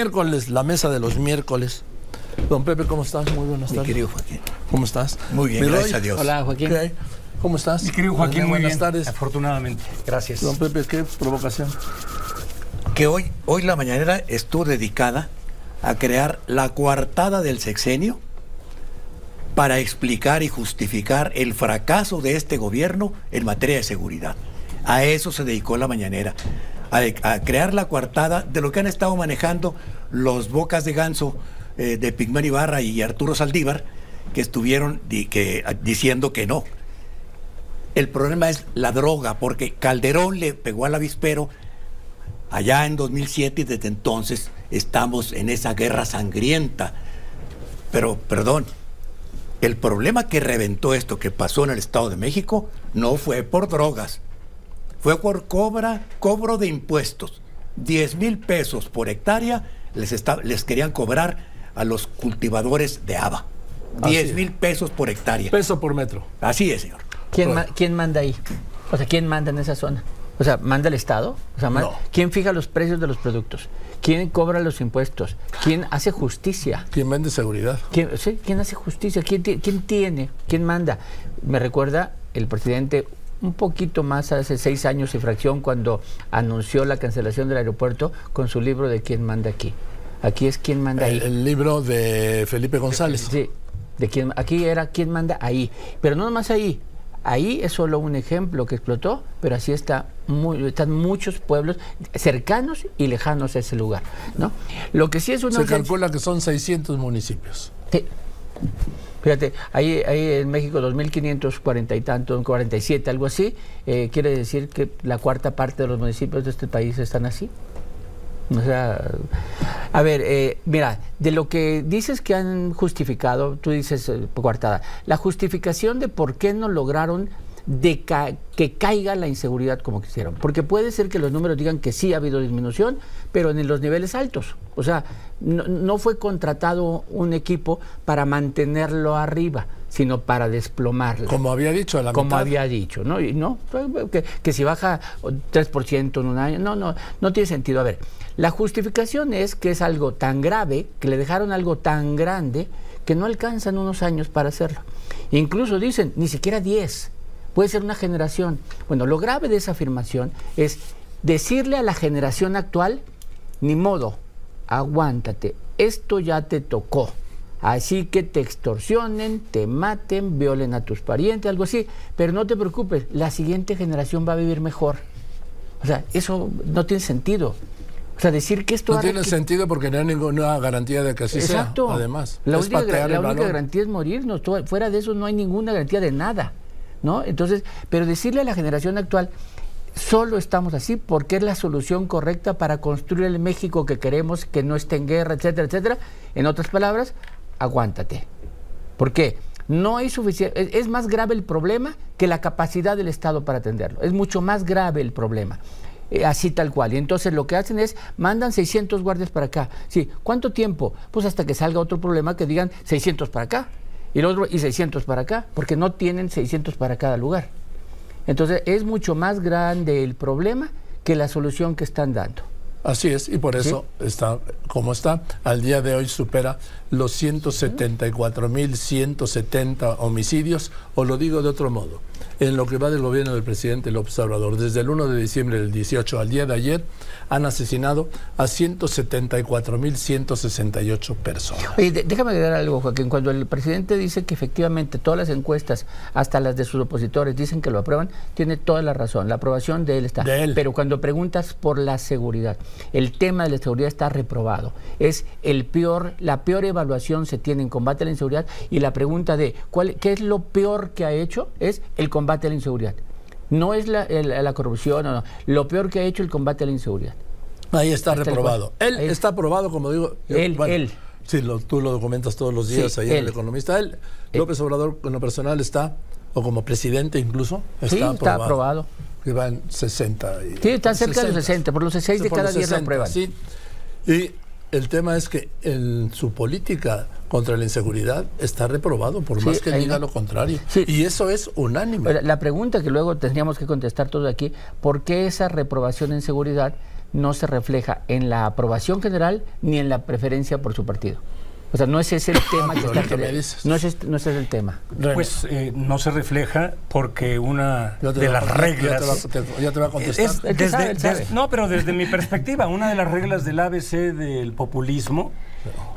Miércoles, la mesa de los miércoles. Don Pepe, ¿cómo estás? Muy buenas tardes. Mi querido Joaquín. ¿Cómo estás? Muy bien, gracias Roy, a Dios. Hola, Joaquín. ¿Cómo estás? Mi querido Joaquín, muy buenas bien. tardes. Afortunadamente. Gracias. Don Pepe, ¿qué provocación? Que hoy, hoy la mañanera estuvo dedicada a crear la coartada del sexenio para explicar y justificar el fracaso de este gobierno en materia de seguridad. A eso se dedicó la mañanera, a, crear la coartada de lo que han estado manejando los bocas de ganso eh, de Pigmán Ibarra y Arturo Saldívar, que estuvieron diciendo que no. El problema es la droga, porque Calderón le pegó al avispero allá en 2007 y desde entonces estamos en esa guerra sangrienta. Pero, perdón, el problema que reventó esto que pasó en el Estado de México no fue por drogas, fue por cobra, cobro de impuestos. 10 mil pesos por hectárea les, está- les querían cobrar a los cultivadores de haba. Así 10 es. mil pesos por hectárea. Peso por metro. Así es, señor. ¿Quién, ma- quién manda ahí? O sea, ¿quién manda en esa zona? O sea, ¿manda el Estado? O sea, No. ¿quién fija los precios de los productos? ¿Quién cobra los impuestos? ¿Quién hace justicia? ¿Quién vende seguridad? ¿Quién, sí, ¿quién hace justicia? ¿Quién, ti- quién tiene? ¿Quién manda? Me recuerda el presidente un poquito más hace seis años y fracción cuando anunció la cancelación del aeropuerto con su libro de ¿Quién manda aquí? Aquí es ¿Quién manda ahí? El, el libro de Felipe González. Sí, de quién, aquí era quién manda ahí. Pero no nomás ahí. Ahí es solo un ejemplo que explotó, pero así está muy, están muchos pueblos cercanos y lejanos a ese lugar. ¿no? Lo que sí es una Se urgencia- calcula que son 600 municipios. Sí. Fíjate, ahí, ahí en México 2.540 y tanto, 47, algo así, eh, quiere decir que la cuarta parte de los municipios de este país están así. O sea, a ver, eh, mira, de lo que dices que han justificado, tú dices, eh, coartada, la justificación de por qué no lograron de ca- que caiga la inseguridad como quisieron. Porque puede ser que los números digan que sí ha habido disminución, pero en los niveles altos. O sea, no, no fue contratado un equipo para mantenerlo arriba, sino para desplomarlo Como había dicho, a la como mitad. había dicho, ¿no? Y no, que, que si baja 3% en un año, no, no, no tiene sentido. A ver, la justificación es que es algo tan grave, que le dejaron algo tan grande, que no alcanzan unos años para hacerlo. Incluso dicen, ni siquiera 10, puede ser una generación. Bueno, lo grave de esa afirmación es decirle a la generación actual, ni modo, aguántate, esto ya te tocó. Así que te extorsionen, te maten, violen a tus parientes, algo así. Pero no te preocupes, la siguiente generación va a vivir mejor. O sea, eso no tiene sentido. O sea, decir que esto... No tiene sentido porque no hay ninguna garantía de que así Exacto. sea. Además, la única, la única garantía es morirnos. Fuera de eso no hay ninguna garantía de nada. ¿No? Entonces, pero decirle a la generación actual, solo estamos así porque es la solución correcta para construir el México que queremos, que no esté en guerra, etcétera, etcétera. En otras palabras, aguántate. ¿Por qué? No hay suficiente. Es, más grave el problema que la capacidad del Estado para atenderlo. Es mucho más grave el problema. Eh, así tal cual. Y entonces lo que hacen es, mandan 600 guardias para acá. Sí, ¿cuánto tiempo? Pues hasta que salga otro problema que digan 600 para acá. Y el otro, y 600 para acá. Porque no tienen 600 para cada lugar. Entonces es mucho más grande el problema que la solución que están dando. Así es, y por eso está como está. Al día de hoy supera los 174.170 homicidios, o lo digo de otro modo, en lo que va del gobierno del presidente López Obrador. Desde el 1 de diciembre del 18 al día de ayer han asesinado a 174.168 personas. De- déjame agregar algo, Joaquín. Cuando el presidente dice que efectivamente todas las encuestas, hasta las de sus opositores, dicen que lo aprueban, tiene toda la razón. La aprobación de él está. De él. Pero cuando preguntas por la seguridad, el tema de la seguridad está reprobado. Es el peor, la peor evaluación se tiene en combate a la inseguridad y la pregunta de ¿cuál, qué es lo peor que ha hecho es el combate a la inseguridad. No es la, el- la corrupción, no, no. lo peor que ha hecho el combate a la inseguridad. Ahí está reprobado. Él Ahí- está aprobado, como digo. yo- Él, él. Sí, lo- tú lo documentas todos los días Sí, ahí en. El Economista. Él, López Obrador, en lo personal, está, o como presidente incluso, está Sí, aprobado. está aprobado. Que va en 60. Y, Sí, está cerca de los 60, por los 6 de cada los 10 lo 60, aprueban. Sí. Y el tema es que en su política contra la inseguridad está reprobado, por Sí, más que diga no. lo contrario. Sí. Y eso es unánime. La pregunta que luego tendríamos que contestar todos aquí, ¿por qué esa reprobación en seguridad no se refleja en la aprobación general ni en la preferencia por su partido. O sea, no es ese el tema que está no es, este, no es ese el tema. Pues eh, no se refleja porque una de las reglas. Ya te, va a contestar. no, pero desde mi perspectiva, una de las reglas del ABC del populismo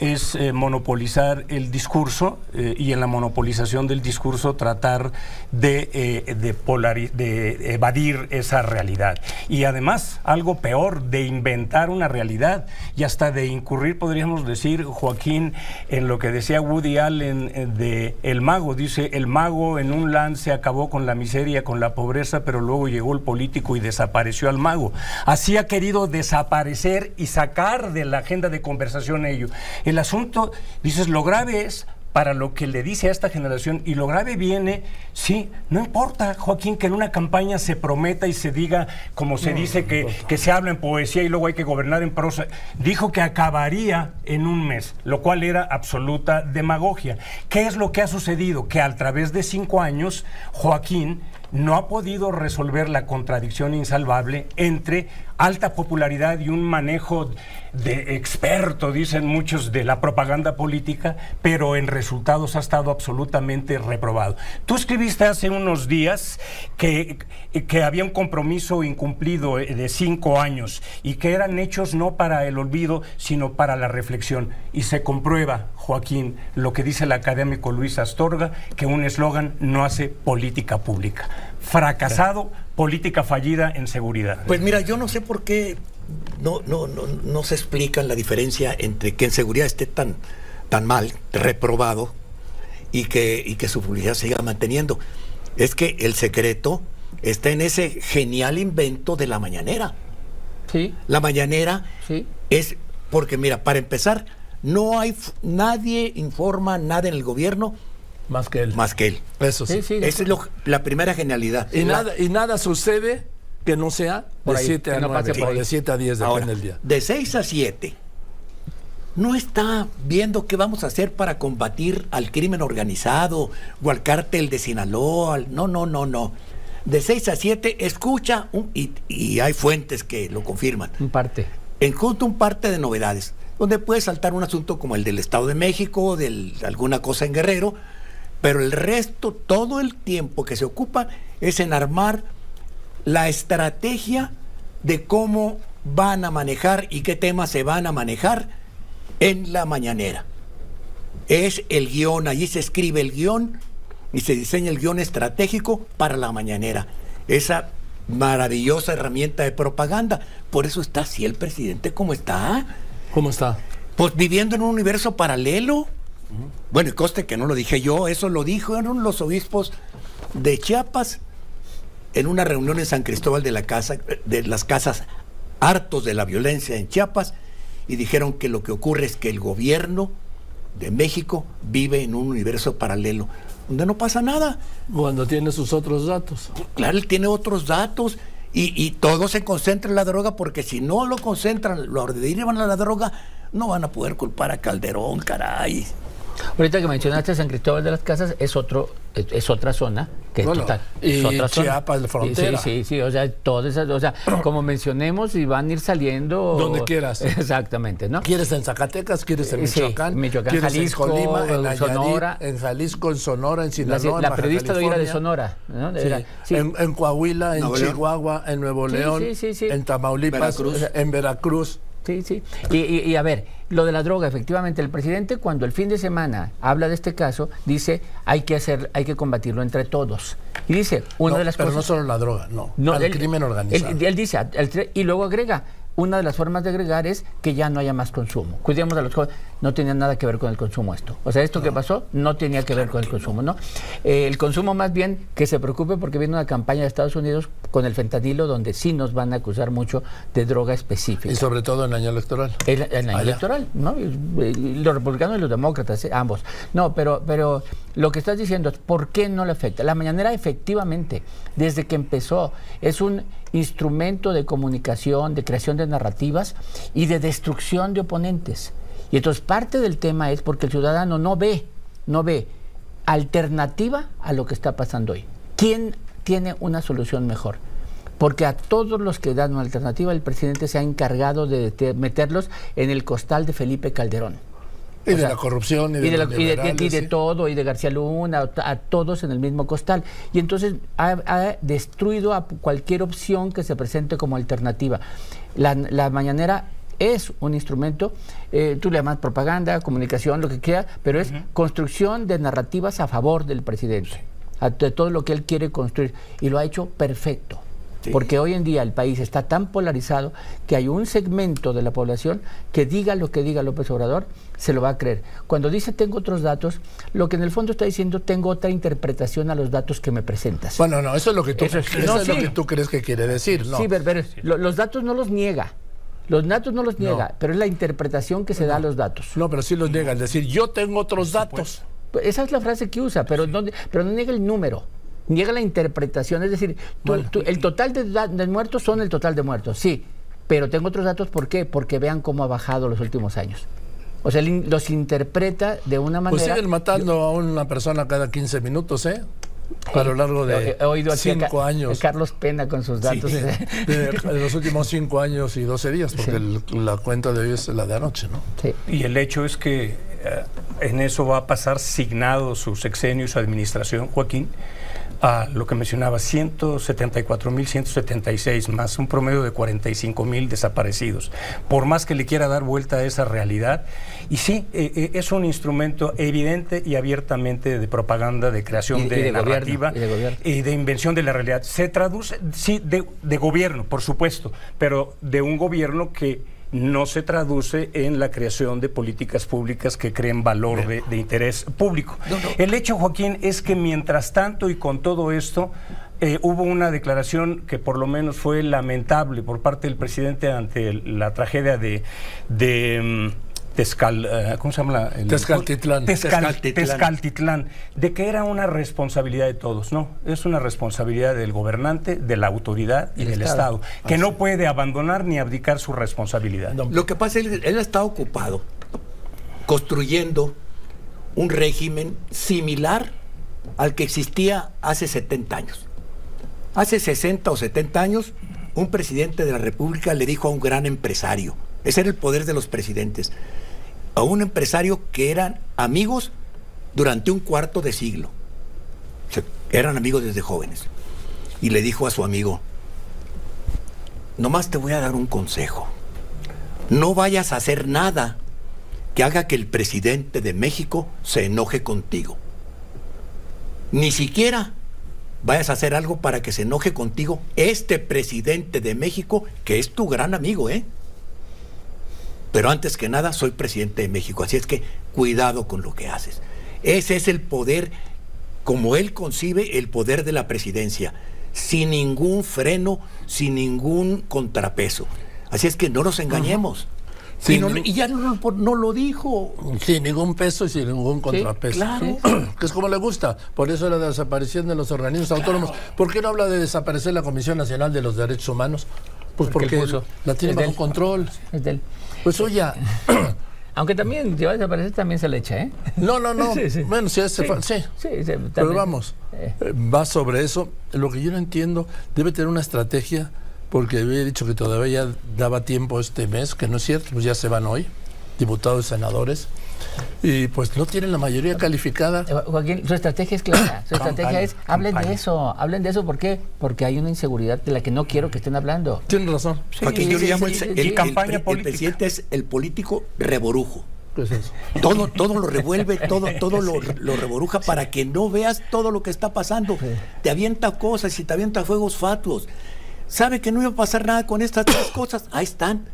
es eh, monopolizar el discurso eh, y en la monopolización del discurso tratar de, eh, de, evadir esa realidad. Y además, algo peor, de inventar una realidad y hasta de incurrir, podríamos decir, Joaquín, en lo que decía Woody Allen de El Mago. Dice, el mago en un lance acabó con la miseria, con la pobreza, pero luego llegó el político y desapareció al mago. Así ha querido desaparecer y sacar de la agenda de conversación ello. El asunto, dices, lo grave es para lo que le dice a esta generación y lo grave viene, sí, no importa, Joaquín, que en una campaña se prometa y se diga, como se dice, que, que, se habla en poesía y luego hay que gobernar en prosa. Dijo que acabaría en un mes, lo cual era absoluta demagogia. ¿Qué es lo que ha sucedido? Que a través de cinco años, Joaquín no ha podido resolver la contradicción insalvable entre alta popularidad y un manejo de experto, dicen muchos, de la propaganda política, pero en resultados ha estado absolutamente reprobado. Tú escribiste hace unos días que, que había un compromiso incumplido de cinco años y que eran hechos no para el olvido, sino para la reflexión. Y se comprueba, Joaquín, lo que dice el académico Luis Astorga, que un eslogan no hace política pública. Fracasado, política fallida en seguridad. Pues mira, yo no sé por qué no, no, no, no se explica la diferencia entre que en seguridad esté tan, tan mal, reprobado, y que, y que su publicidad siga manteniendo. Es que el secreto está en ese genial invento de la mañanera. Sí. La mañanera sí. es, porque mira, para empezar, no hay, nadie informa nada en el gobierno más que él. Más que él. Eso sí. Esa es la primera genialidad. Y, nada, y nada sucede que no sea de 7 a 9 o de 7 a 10, depende del día. De 6 a 7, no está viendo qué vamos a hacer para combatir al crimen organizado o al cártel de Sinaloa. No, no, no, no. De 6 a 7, escucha, y, hay fuentes que lo confirman. Un parte. Encuentra un parte de novedades, donde puede saltar un asunto como el del Estado de México, de alguna cosa en Guerrero, pero el resto, todo el tiempo que se ocupa es en armar la estrategia de cómo van a manejar y qué temas se van a manejar en la mañanera. Es el guion, allí se escribe el guion y se diseña el guion estratégico para la mañanera. Esa maravillosa herramienta de propaganda. Por eso está así el presidente como está. ¿Cómo está? Pues viviendo en un universo paralelo. Bueno, y coste que no lo dije yo, eso lo dijeron los obispos de Chiapas en una reunión en San Cristóbal de, la casa, de las Casas, hartos de la violencia en Chiapas, y dijeron que lo que ocurre es que el gobierno de México vive en un universo paralelo, donde no pasa nada. Cuando tiene sus otros datos. Claro, él tiene otros datos. Y, y todo se concentra en la droga porque si no lo concentran, lo derivan a la droga, no van a poder culpar a Calderón, caray. Ahorita que mencionaste San Cristóbal de las Casas, es otro es otra zona que total. Y otra Chiapas, la frontera. Sí, sí, sí, o sea, todas esas, o sea, como mencionemos, y van a ir saliendo. Donde quieras. Exactamente, ¿no? ¿Quieres en Zacatecas? ¿Quieres en Michoacán? Sí, Michoacán, ¿Quieres Jalisco, en Colima, en, Sonora. en Jalisco, en Sonora, en Sinaloa. La, la periodista de, de Sonora, ¿no? Sí. sí. En, en, Coahuila, en Nuevo Chihuahua, León. en Nuevo León, en Tamaulipas, Veracruz. en Veracruz. Sí, sí. Y, y, y, a ver, lo de la droga, efectivamente, el presidente cuando el fin de semana habla de este caso, dice hay que hacer, hay que combatirlo entre todos. Y dice, una no, de las pero cosas. no solo la droga, no. no el crimen organizado. Él, él dice, el, y luego agrega, una de las formas de agregar es que ya no haya más consumo. Cuidemos a los jóvenes. No tenía nada que ver con el consumo esto. O sea, esto no. que pasó no tenía que ver con el consumo, ¿no? Eh, el consumo más bien que se preocupe porque viene una campaña de Estados Unidos con el fentanilo donde sí nos van a acusar mucho de droga específica. Y sobre todo en el año electoral. El, el año Allá. electoral, ¿no? Los republicanos y los demócratas, ¿eh? ambos. No, pero, pero lo que estás diciendo es ¿por qué no le afecta? La mañanera efectivamente, desde que empezó, es un instrumento de comunicación, de creación de narrativas y de destrucción de oponentes. Y entonces parte del tema es porque el ciudadano no ve, no ve alternativa a lo que está pasando hoy. ¿Quién tiene una solución mejor? Porque a todos los que dan una alternativa, el presidente se ha encargado de meterlos en el costal de Felipe Calderón. Y de la corrupción y de, y de, todo, y de García Luna, a, todos en el mismo costal. Y entonces ha, destruido a cualquier opción que se presente como alternativa. La, mañanera es un instrumento, eh, tú le llamas propaganda, comunicación, lo que quiera, pero es construcción de narrativas a favor del presidente, de todo lo que él quiere construir. Y lo ha hecho perfecto. Porque hoy en día el país está tan polarizado que hay un segmento de la población que diga lo que diga López Obrador, se lo va a creer. Cuando dice tengo otros datos, lo que en el fondo está diciendo tengo otra interpretación a los datos que me presentas. Bueno, no, eso es lo que tú, lo que tú crees que quiere decir. ¿no? Sí, pero, los datos no los niega. Los datos no los niega, pero es la interpretación que se da a los datos. No, pero sí los niega, es decir, yo tengo otros datos. Esa es la frase que usa, pero no, pero no niega el número niega la interpretación, es decir, el total de, muertos son el total de muertos, sí, pero tengo otros datos, ¿por qué? Porque vean cómo ha bajado los últimos años. O sea, los interpreta de una pues manera... Pues siguen matando a una persona cada 15 minutos, ¿eh? A lo largo de cinco años. Carlos Pena con sus datos. de, los últimos cinco años y 12 días, porque la cuenta de hoy es la de anoche, ¿no? Y el hecho es que eh, en eso va a pasar signado su sexenio y su administración, Joaquín, a lo que mencionaba, 174.176 más un promedio de 45.000 desaparecidos. Por más que le quiera dar vuelta a esa realidad, y sí, eh, eh, es un instrumento evidente y abiertamente de propaganda, de creación de, narrativa y de, invención de la realidad. Se traduce, sí, de gobierno, por supuesto, pero de un gobierno que no se traduce en la creación de políticas públicas que creen valor de, interés público. El hecho, Joaquín, es que mientras tanto y con todo esto, eh, hubo una declaración que por lo menos fue lamentable por parte del presidente ante la tragedia de... de mm, Tezcal, eh, ¿cómo se llama? El, Tezcaltitlán. Tezcaltitlán. de que era una responsabilidad de todos. No, es una responsabilidad del gobernante, de la autoridad y del Estado, que no puede abandonar ni abdicar su responsabilidad. Lo que pasa es que él está ocupado construyendo un régimen similar al que existía hace 70 años. Hace 60 o 70 años, un presidente de la República le dijo a un gran empresario, ese era el poder de los presidentes, a un empresario que eran amigos durante un cuarto de siglo. eran amigos desde jóvenes. Y le dijo a su amigo, nomás te voy a dar un consejo. No vayas a hacer nada que haga que el presidente de México se enoje contigo. Ni siquiera vayas a hacer algo para que se enoje contigo este presidente de México, que es tu gran amigo, ¿eh? Pero antes que nada, soy presidente de México, así es que cuidado con lo que haces. Ese es el poder, como él concibe el poder de la presidencia, sin ningún freno, sin ningún contrapeso. Así es que no nos engañemos. y, ya no, lo dijo. Sin ningún peso y sin ningún contrapeso. claro. Que es como le gusta. Por eso la desaparición de los organismos autónomos. ¿Por qué no habla de desaparecer la Comisión Nacional de los Derechos Humanos? Pues porque, la tiene bajo control. Es del... Pues oye. Aunque también, si va a desaparecer, también se le echa, ¿eh? No, no, no. Bueno, si hace falta. Sí. sí Pero vamos, eh. Eh, va sobre eso. Lo que yo no entiendo, debe tener una estrategia, porque había dicho que todavía daba tiempo este mes, que no es cierto, pues ya se van hoy, diputados y senadores y pues no tienen la mayoría calificada. Eh, Joaquín, su estrategia es clara. Su estrategia es, hablen de eso, hablen de eso, ¿por qué? Porque hay una inseguridad de la que no quiero que estén hablando. Tienen razón. Joaquín, yo le llamo el, campaña el, presidente es el político reborujo. es eso? Todo, todo lo revuelve, todo, todo lo, lo, reboruja para que no veas todo lo que está pasando. Te avienta cosas y te avienta fuegos fatuos. Sabe que no iba a pasar nada con estas tres cosas. Ahí están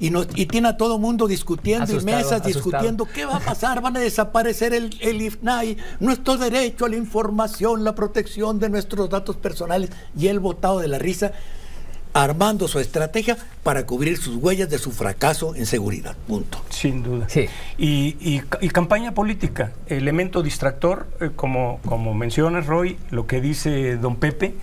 y, tiene a todo mundo discutiendo y mesas discutiendo qué va a pasar, van a desaparecer el, el IFNAI, nuestro derecho a la información, la protección de nuestros datos personales y el votado de la risa armando su estrategia para cubrir sus huellas de su fracaso en seguridad. Punto. Sin duda. Sí. Y, campaña política, elemento distractor, eh, como, como mencionas, Roy, lo que dice don Pepe,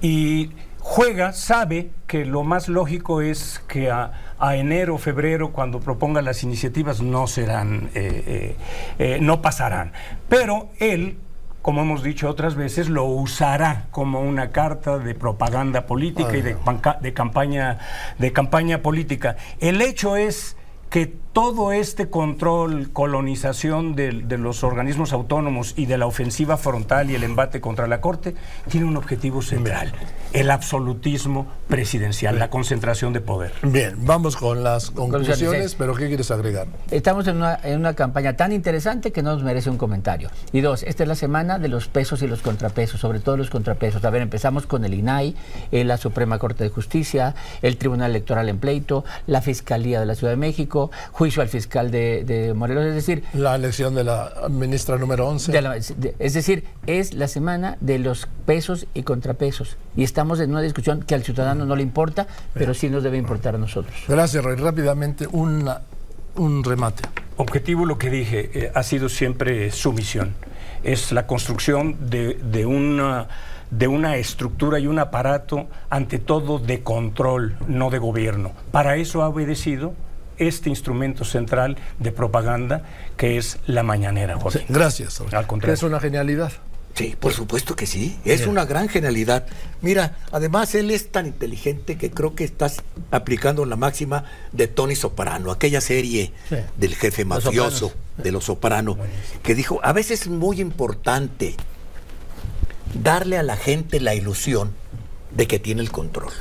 y juega, sabe que lo más lógico es que a, enero, febrero, cuando proponga las iniciativas, no serán, eh, eh, eh, no pasarán. Pero él como hemos dicho otras veces, lo usará como una carta de propaganda política y de, de, campaña, de campaña política. El hecho es que todo este control, colonización de, los organismos autónomos y de la ofensiva frontal y el embate contra la Corte tiene un objetivo central, el absolutismo presidencial, la concentración de poder. Bien, vamos con las conclusiones, pero ¿qué quieres agregar? Estamos en una, en una campaña tan interesante que no nos merece un comentario. Y dos, esta es la semana de los pesos y los contrapesos, sobre todo los contrapesos. A ver, empezamos con el INAI, eh, la Suprema Corte de Justicia, el Tribunal Electoral en pleito, la Fiscalía de la Ciudad de México, juicio al fiscal de, Morelos, es decir... La elección de la ministra número 11. es decir, es la semana de los pesos y contrapesos. Y estamos en una discusión que al ciudadano no le importa, pero sí nos debe importar a nosotros. Gracias, Roy. Rápidamente, un remate. Objetivo, lo que dije, eh, ha sido siempre su misión. Es la construcción de una de una estructura y un aparato, ante todo de control, no de gobierno. Para eso ha obedecido este instrumento central de propaganda que es la mañanera. gracias. Al contrario. Es una genialidad. Sí, por supuesto que sí. Es una gran genialidad. Mira, además él es tan inteligente que creo que estás aplicando la máxima de Tony Soprano, aquella serie del jefe mafioso de los Soprano, que dijo, a veces es muy importante darle a la gente la ilusión de que tiene el control.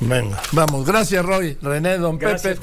Venga, vamos. Gracias, Roy. René, don Pepe.